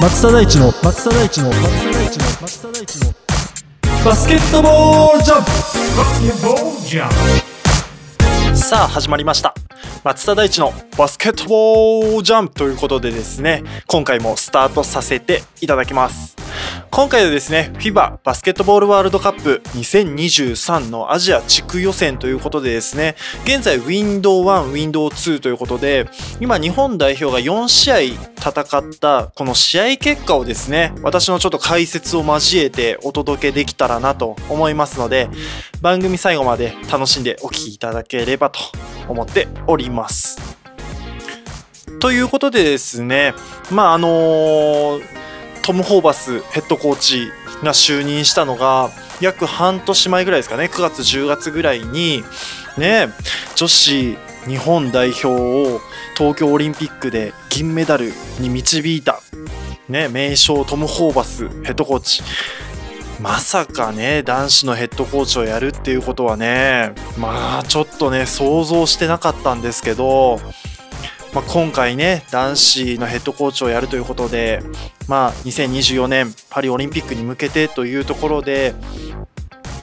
松田大地の松田大地の松田大地の松田大地のバスケットボールジャンプバスケットボールジャンプさあ始まりました。松田大地のバスケットボールジャンプということでですね今回もスタートさせていただきます。今回はですね FIBA バスケットボールワールドカップ2023のアジア地区予選ということでですね現在ウィンドウ1ウィンドウ2ということで今日本代表が4試合戦ったこの試合結果をですね私のちょっと解説を交えてお届けできたらなと思いますので番組最後まで楽しんでお聴きいただければと思っております。ということでですねまああのートム・ホーバスヘッドコーチが就任したのが約半年前ぐらいですかね。9月10月ぐらいにね女子日本代表を東京オリンピックで銀メダルに導いた、ね、名将トム・ホーバスヘッドコーチ。まさかね男子のヘッドコーチをやるっていうことはねまあちょっとね想像してなかったんですけど、まあ、今回ね男子のヘッドコーチをやるということで、まあ、2024年パリオリンピックに向けてというところで、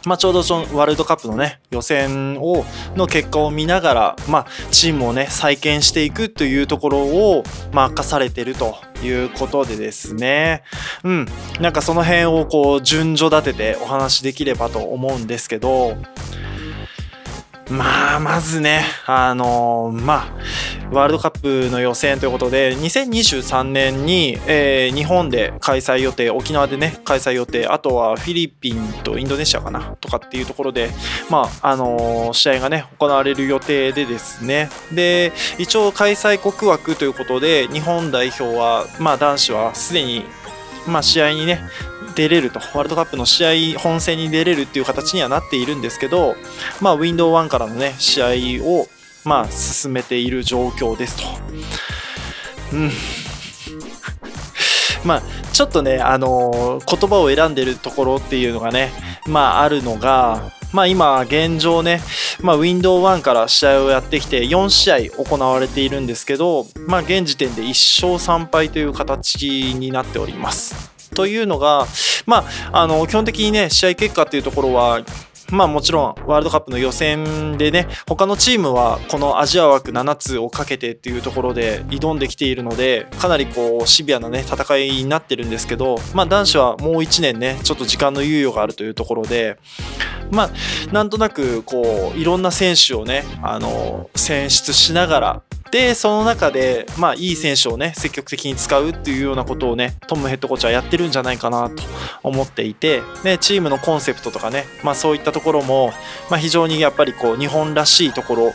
まあ、ちょうどそのワールドカップのね予選をの結果を見ながら、まあ、チームをね再建していくというところを、まあ、任されてるということでですね。うん。なんかその辺をこう順序立ててお話しできればと思うんですけどまあまずねあのまあワールドカップの予選ということで2023年に、えー日本で開催予定沖縄でね開催予定あとはフィリピンとインドネシアかなとかっていうところでまああのー試合がね行われる予定でですね。で一応開催国枠ということで日本代表はまあ男子はすでにまあ試合にね出れるとワールドカップの試合本戦に出れるっていう形にはなっているんですけどまあウィンドウ1からのね試合をまあ進めている状況ですと。うん まあちょっとね、あのー言葉を選んでるところっていうのがね、まああるのが、まあ今現状ね、まあウィンドウ1から試合をやってきて4試合行われているんですけど、まあ現時点で1勝3敗という形になっております。というのが、まあ、あの基本的にね試合結果っていうところはまあもちろんワールドカップの予選でね他のチームはこのアジア枠7つをかけてっていうところで挑んできているのでかなりこうシビアなね戦いになってるんですけどまあ男子はもう1年ねちょっと時間の猶予があるというところでまあなんとなくこういろんな選手をねあの選出しながらでその中で、まあ、いい選手をね積極的に使うっていうようなことをねトムヘッドコーチはやってるんじゃないかなと思っていて、ね、チームのコンセプトとかね、まあ、そういったところも、まあ、非常にやっぱりこう日本らしいところ、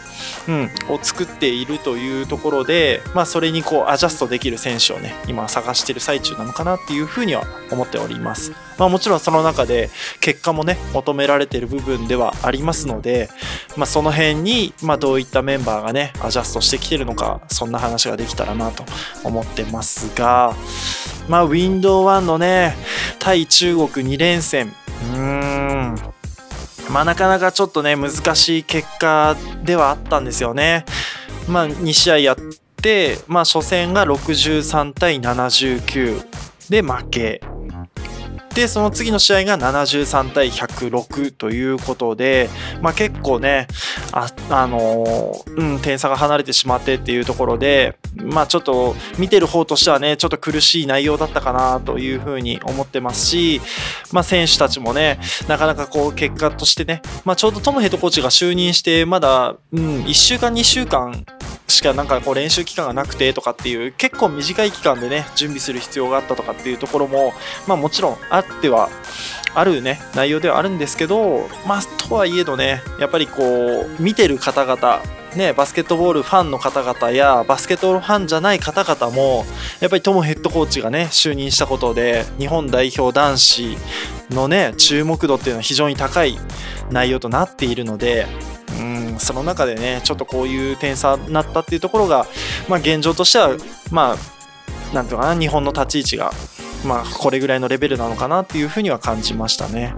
うん、を作っているというところで、まあ、それにこうアジャストできる選手をね今探してる最中なのかなっていうふうには思っております。まあ、もちろんその中で結果もね求められている部分ではありますので、まあ、その辺に、まあ、どういったメンバーがねアジャストしてきてるのかそんな話ができたらなと思ってますが、まあ、ウィンドウ1のね対中国2連戦。うーん。まあなかなかちょっとね難しい結果ではあったんですよね。まあ、2試合やって、まあ、初戦が63対79で負け。でその次の試合が73対106ということで、まあ、結構ねあ、あのーうん、点差が離れてしまってっていうところで、まあ、ちょっと見てる方としてはねちょっと苦しい内容だったかなというふうに思ってますし、まあ、選手たちもねなかなかこう結果としてね、まあ、ちょうどトムヘッドコーチが就任してまだ、うん、1週間2週間しかなんかこう練習期間がなくてとかっていう結構短い期間でね準備する必要があったとかっていうところもまあもちろんあってはあるね内容ではあるんですけどまあとはいえどねやっぱりこう見てる方々ね、バスケットボールファンの方々やバスケットボールファンじゃない方々もやっぱりトムヘッドコーチがね就任したことで日本代表男子のね注目度っていうのは非常に高い内容となっているのでその中でねちょっとこういう点差になったっていうところが、まあ、現状としてはまあなんていうかな日本の立ち位置が、まあ、これぐらいのレベルなのかなっていうふうには感じましたね。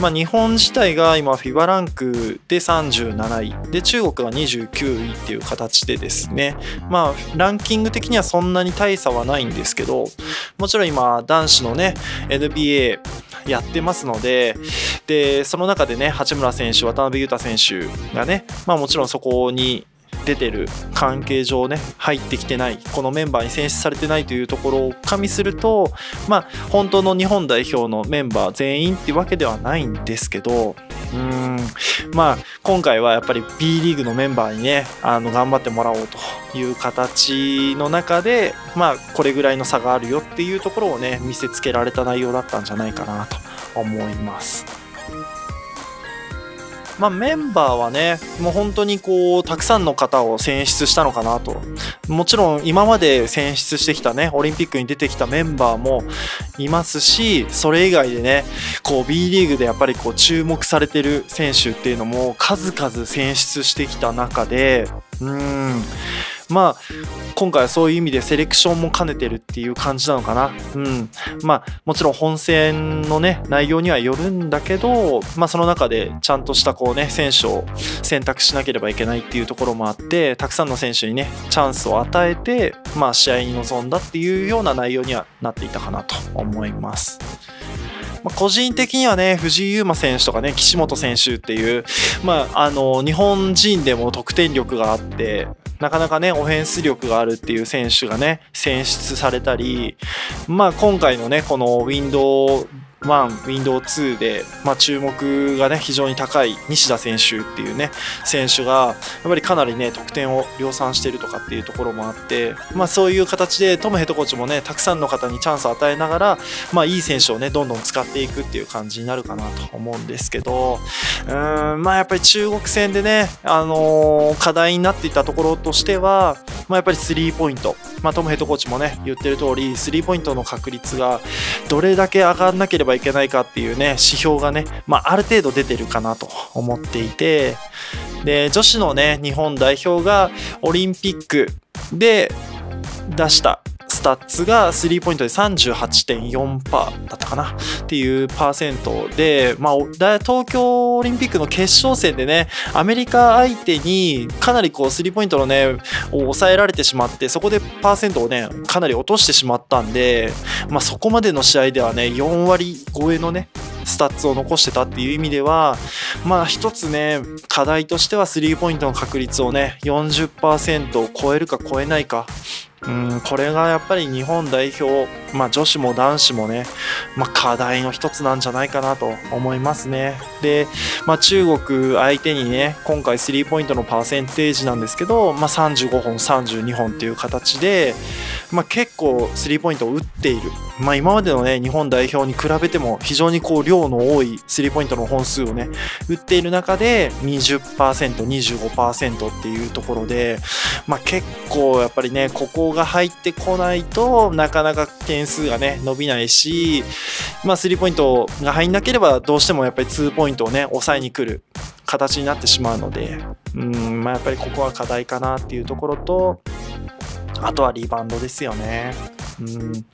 まあ、日本自体が今 FIBA ランクで37位で中国が29位っていう形でですねまあランキング的にはそんなに大差はないんですけどもちろん今男子のね NBA やってますのででその中でね八村選手渡辺裕太選手がねまあもちろんそこに出てる関係上ね入ってきてないこのメンバーに選出されてないというところを加味するとまあ本当の日本代表のメンバー全員ってわけではないんですけどうーんまあ今回はやっぱり B リーグのメンバーにねあの頑張ってもらおうという形の中でまあこれぐらいの差があるよっていうところをね見せつけられた内容だったんじゃないかなと思います。まあ、メンバーはねもう本当にこうたくさんの方を選出したのかなと。もちろん今まで選出してきたねオリンピックに出てきたメンバーもいますしそれ以外でねこう B リーグでやっぱりこう注目されてる選手っていうのも数々選出してきた中でうーん。まあ今回はそういう意味でセレクションも兼ねてるっていう感じなのかな。うん。まあもちろん本戦のね内容にはよるんだけど、まあその中でちゃんとしたこうね選手を選択しなければいけないっていうところもあって、たくさんの選手にねチャンスを与えて、まあ試合に臨んだっていうような内容にはなっていたかなと思います。まあ、個人的にはね藤井祐馬選手とかね岸本選手っていう、まあ、あの日本人でも得点力があってなかなかねオフェンス力があるっていう選手がね選出されたり、まあ、今回のねこのウィンドウ1、ウィンドウ2で、まあ、注目がね非常に高い西田選手っていうね選手がやっぱりかなりね得点を量産してるとかっていうところもあって、まあ、そういう形でトムヘッドコーチもねたくさんの方にチャンスを与えながら、まあ、いい選手をねどんどん使っていくっていう感じになるかなと思うんですけどうんまあやっぱり中国戦でね、あのー課題になっていたところとしては、まあ、やっぱりスリーポイント、まあ、トムヘッドコーチもね言ってる通りスリーポイントの確率がどれだけ上がらなければいけないかっていうね指標がね、まあ、ある程度出てるかなと思っていてで女子のね日本代表がオリンピックで出したタッツがスリーポイントで38.4%だったかなっていうパーセントで、まあ、東京オリンピックの決勝戦でねアメリカ相手にかなりこうスリーポイントのねを抑えられてしまってそこでパーセントをねかなり落としてしまったんで、まあ、そこまでの試合ではね4割超えのねスタッツを残してたっていう意味ではまあ一つね課題としてはスリーポイントの確率をね40%を超えるか超えないかうんこれがやっぱり日本代表、まあ、女子も男子もね、まあ、課題の一つなんじゃないかなと思いますね。で、まあ、中国相手にね今回スリーポイントのパーセンテージなんですけど、まあ、35本32本っていう形で、まあ、結構スリーポイントを打っている、まあ、今までのね日本代表に比べても非常にこう量の多いスリーポイントの本数をね打っている中で 20%25% っていうところで、まあ、結構やっぱりねここが入ってこないとなかなか点数がね伸びないし、まあ、スリーポイントが入んなければどうしてもやっぱり2ポイントをね抑えに来る形になってしまうのでうん、まあ、やっぱりここは課題かなっていうところとあとはリバウンドですよね。うん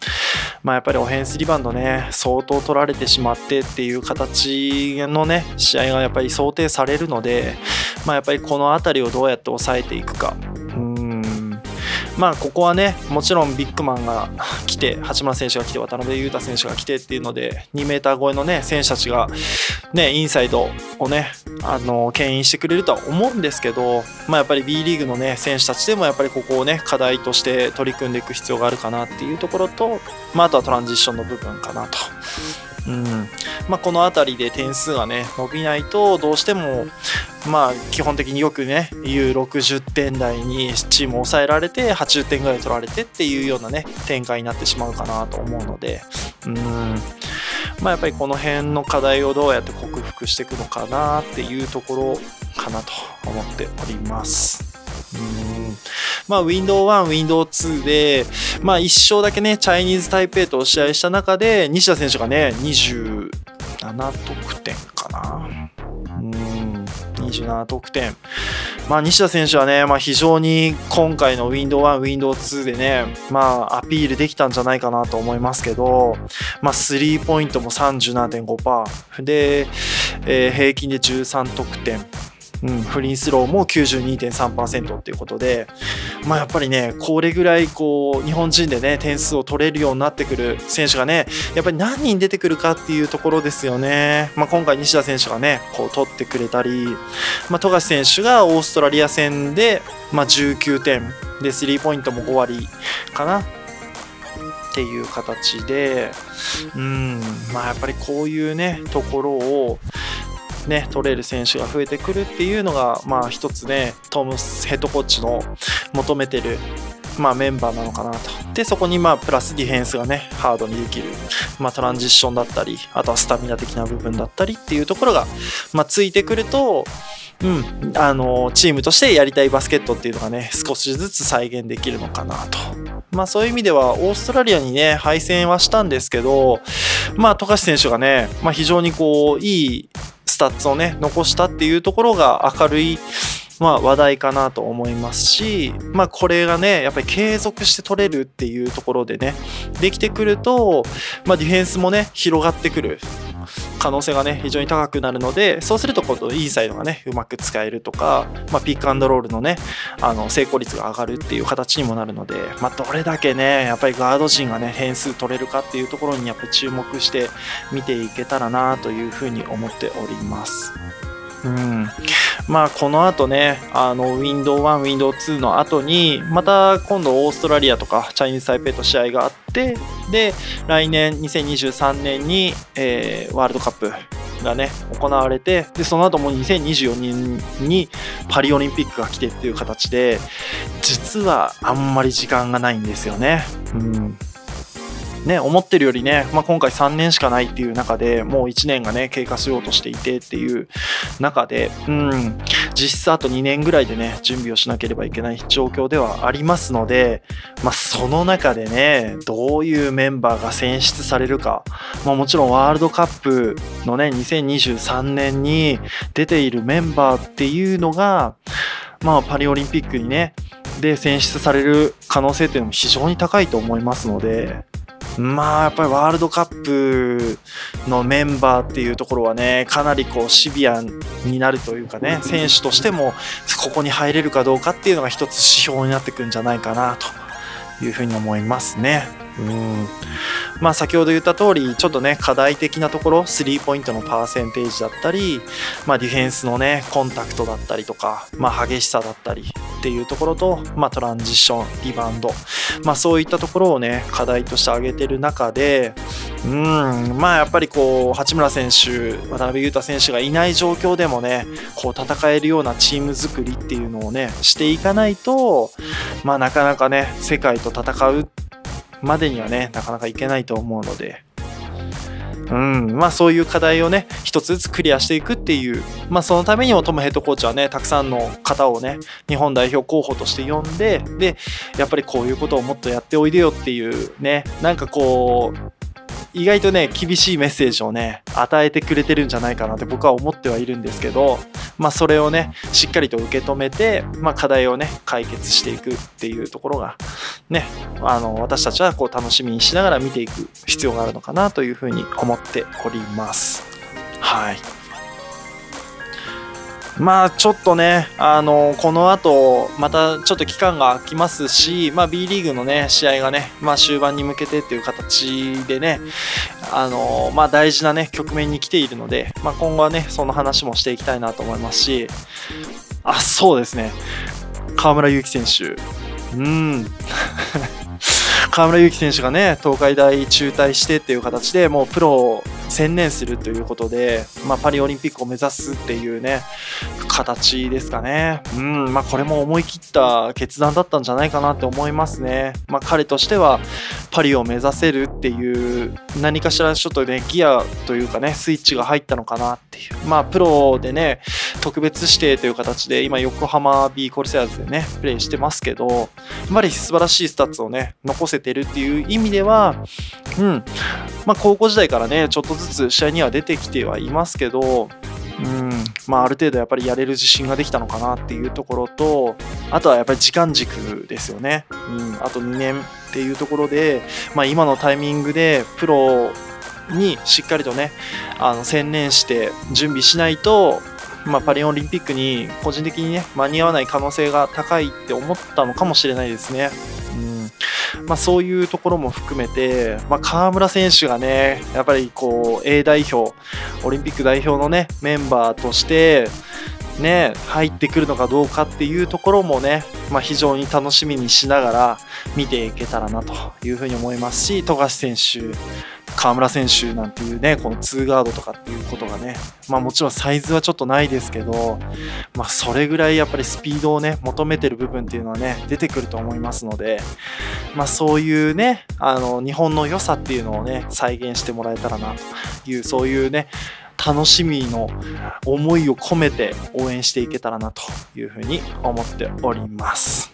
まあ、やっぱりオフェンスリバウンドね相当取られてしまってっていう形のね試合がやっぱり想定されるので、まあ、やっぱりこの辺りをどうやって抑えていくか。まあここはねもちろんビッグマンが来て八村選手が来て渡辺裕太選手が来てっていうので2メーター超えのね選手たちがねインサイドをねあの牽引してくれるとは思うんですけど、まあ、やっぱり B リーグのね選手たちでもやっぱりここをね課題として取り組んでいく必要があるかなっていうところと、まあ、あとはトランジッションの部分かなと。うん。まあ、この辺りで点数がね伸びないとどうしてもまあ基本的によくね言う60点台にチームを抑えられて80点ぐらい取られてっていうようなね展開になってしまうかなと思うので。うん。まあやっぱりこの辺の課題をどうやって克服していくのかなっていうところかなと思っております。まあ、Windows 1、Window 2で、まあ、1勝だけね、チャイニーズ・タイペイと試合した中で、西田選手がね、27得点かな。うん、27得点。まあ、西田選手はね、まあ、非常に今回のウィンドウ1、ウィンドウ2でね、まあ、アピールできたんじゃないかなと思いますけど、まあ、スリーポイントも37.5%で、えー平均で13得点。うん、フリースローも92.3%っていうことで、まあ、やっぱりね、これぐらいこう日本人でね、点数を取れるようになってくる選手がね、やっぱり何人出てくるかっていうところですよね。まあ、今回、西田選手がね、こう取ってくれたり、まあ、富樫選手がオーストラリア戦で、まあ、19点で、スリーポイントも5割かな。っていう形で、うん、まあやっぱりこういうね、ところを、ね、取れる選手が増えてくるっていうのが、まあ一つね、トムヘッドコーチの求めてる、まあメンバーなのかなと。で、そこにまあプラスディフェンスがね、ハードにできる、まあトランジッションだったり、あとはスタミナ的な部分だったりっていうところが、まあついてくると、うん、あのチームとしてやりたいバスケットっていうのがね少しずつ再現できるのかなとまあそういう意味ではオーストラリアにね敗戦はしたんですけどまあ富樫選手がね、まあ、非常にこういいスタッツをね残したっていうところが明るいまあ、話題かなと思いますし、まあ、これがねやっぱり継続して取れるっていうところでねできてくると、まあ、ディフェンスもね広がってくる。可能性がね非常に高くなるのでそうすると今度インサイドがねうまく使えるとか、まあ、ピックアンドロールのねあの成功率が上がるっていう形にもなるので、まあ、どれだけねやっぱりガード陣がね変数取れるかっていうところにやっぱ注目して見ていけたらなというふうに思っております。うん、まあこの後ねあの Window1、Window2 の後にまた今度オーストラリアとかチャイニーズ・タイペイと試合があってで来年2023年に、えーワールドカップがね行われてでその後も2024年にパリオリンピックが来てっていう形で実はあんまり時間がないんですよね。うんね、思ってるよりね、まあ、今回3年しかないっていう中でもう1年がね経過しようとしていてっていう中で、うん、実質あと2年ぐらいでね準備をしなければいけない状況ではありますので、まあ、その中でねどういうメンバーが選出されるか、まあ、もちろんワールドカップのね2023年に出ているメンバーっていうのが、まあ、パリオリンピックにねで選出される可能性っていうのも非常に高いと思いますので。まあやっぱりワールドカップのメンバーっていうところはねかなりこうシビアになるというかね選手としてもここに入れるかどうかっていうのが一つ指標になってくるんじゃないかなというふうに思いますね。うんまあ先ほど言った通りちょっとね課題的なところスリーポイントのパーセンテージだったり、まあ、ディフェンスのねコンタクトだったりとか、まあ、激しさだったりっていうところと、まあ、トランジションリバウンド、まあ、そういったところをね課題として挙げてる中でうんまあやっぱりこう八村選手渡辺裕太選手がいない状況でもねこう戦えるようなチーム作りっていうのをねしていかないとまあなかなかね世界と戦うまでにはねなかなかいけないと思うので。うん、まあそういう課題をね一つずつクリアしていくっていうまあそのためにもトムヘッドコーチはねたくさんの方をね日本代表候補として呼んででやっぱりこういうことをもっとやっておいでよっていうねなんかこう意外とね厳しいメッセージをね与えてくれてるんじゃないかなって僕は思ってはいるんですけどまあそれをねしっかりと受け止めて、まあ、課題をね解決していくっていうところがねあの私たちはこう楽しみにしながら見ていく必要があるのかなというふうに思っております。はいまあちょっとね、あのこの後またちょっと期間が空きますし、まあ、B リーグのね試合がね、まあ、終盤に向けてっていう形でね、あのまあ、大事なね局面に来ているので、まあ、今後はねその話もしていきたいなと思いますし、あそうですね、河村勇輝選手、うん。河村勇輝選手がね東海大中退してっていう形でもうプロ専念するということで、まあ、パリオリンピックを目指すっていうね形ですかね、うんまあ、これも思い切った決断だったんじゃないかなって思いますね、まあ、彼としてはパリを目指せるっていう何かしらちょっとねギアというかねスイッチが入ったのかなっていう。まあプロでね特別指定という形で今横浜 B コルセアーズでねプレイしてますけどやっぱり素晴らしいスタッツをね残せてるっていう意味ではうんまあ高校時代からねちょっとずつ試合には出てきてはいますけどうんまあ、ある程度やっぱりやれる自信ができたのかなっていうところとあとはやっぱり時間軸ですよね、うん、あと2年っていうところで、まあ、今のタイミングでプロにしっかりとねあの専念して準備しないと、まあ、パリオリンピックに個人的にね間に合わない可能性が高いって思ったのかもしれないですね。まあ、そういうところも含めて、まあ、河村選手がねやっぱりこう A 代表オリンピック代表のねメンバーとしてね、入ってくるのかどうかっていうところもね、まあ、非常に楽しみにしながら見ていけたらなというふうに思いますし富樫選手河村選手なんていうねこの2ガードとかっていうことがねまあもちろんサイズはちょっとないですけど、まあ、それぐらいやっぱりスピードをね求めてる部分っていうのはね出てくると思いますので、まあ、そういうねあの日本の良さっていうのをね再現してもらえたらなというそういうね楽しみの思いを込めて応援していけたらなというふうに思っております。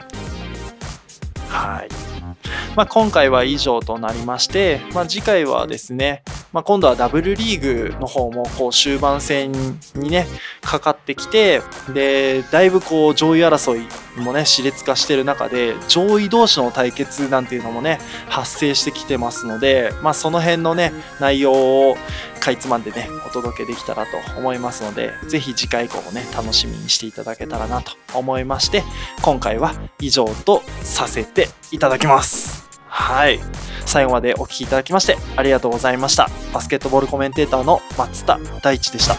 はい。まあ、今回は以上となりまして、まあ、次回はですね、まあ、今度はダブルリーグの方もこう終盤戦にねかかってきてでだいぶこう上位争いもね熾烈化してる中で上位同士の対決なんていうのもね発生してきてますので、まあ、その辺のね内容をかいつまんでねお届けできたらと思いますのでぜひ次回以降もね楽しみにしていただけたらなと思いまして今回は以上とさせていただきます。はい。最後までお聴きいただきましてありがとうございました。バスケットボールコメンテーターの松田大地でした。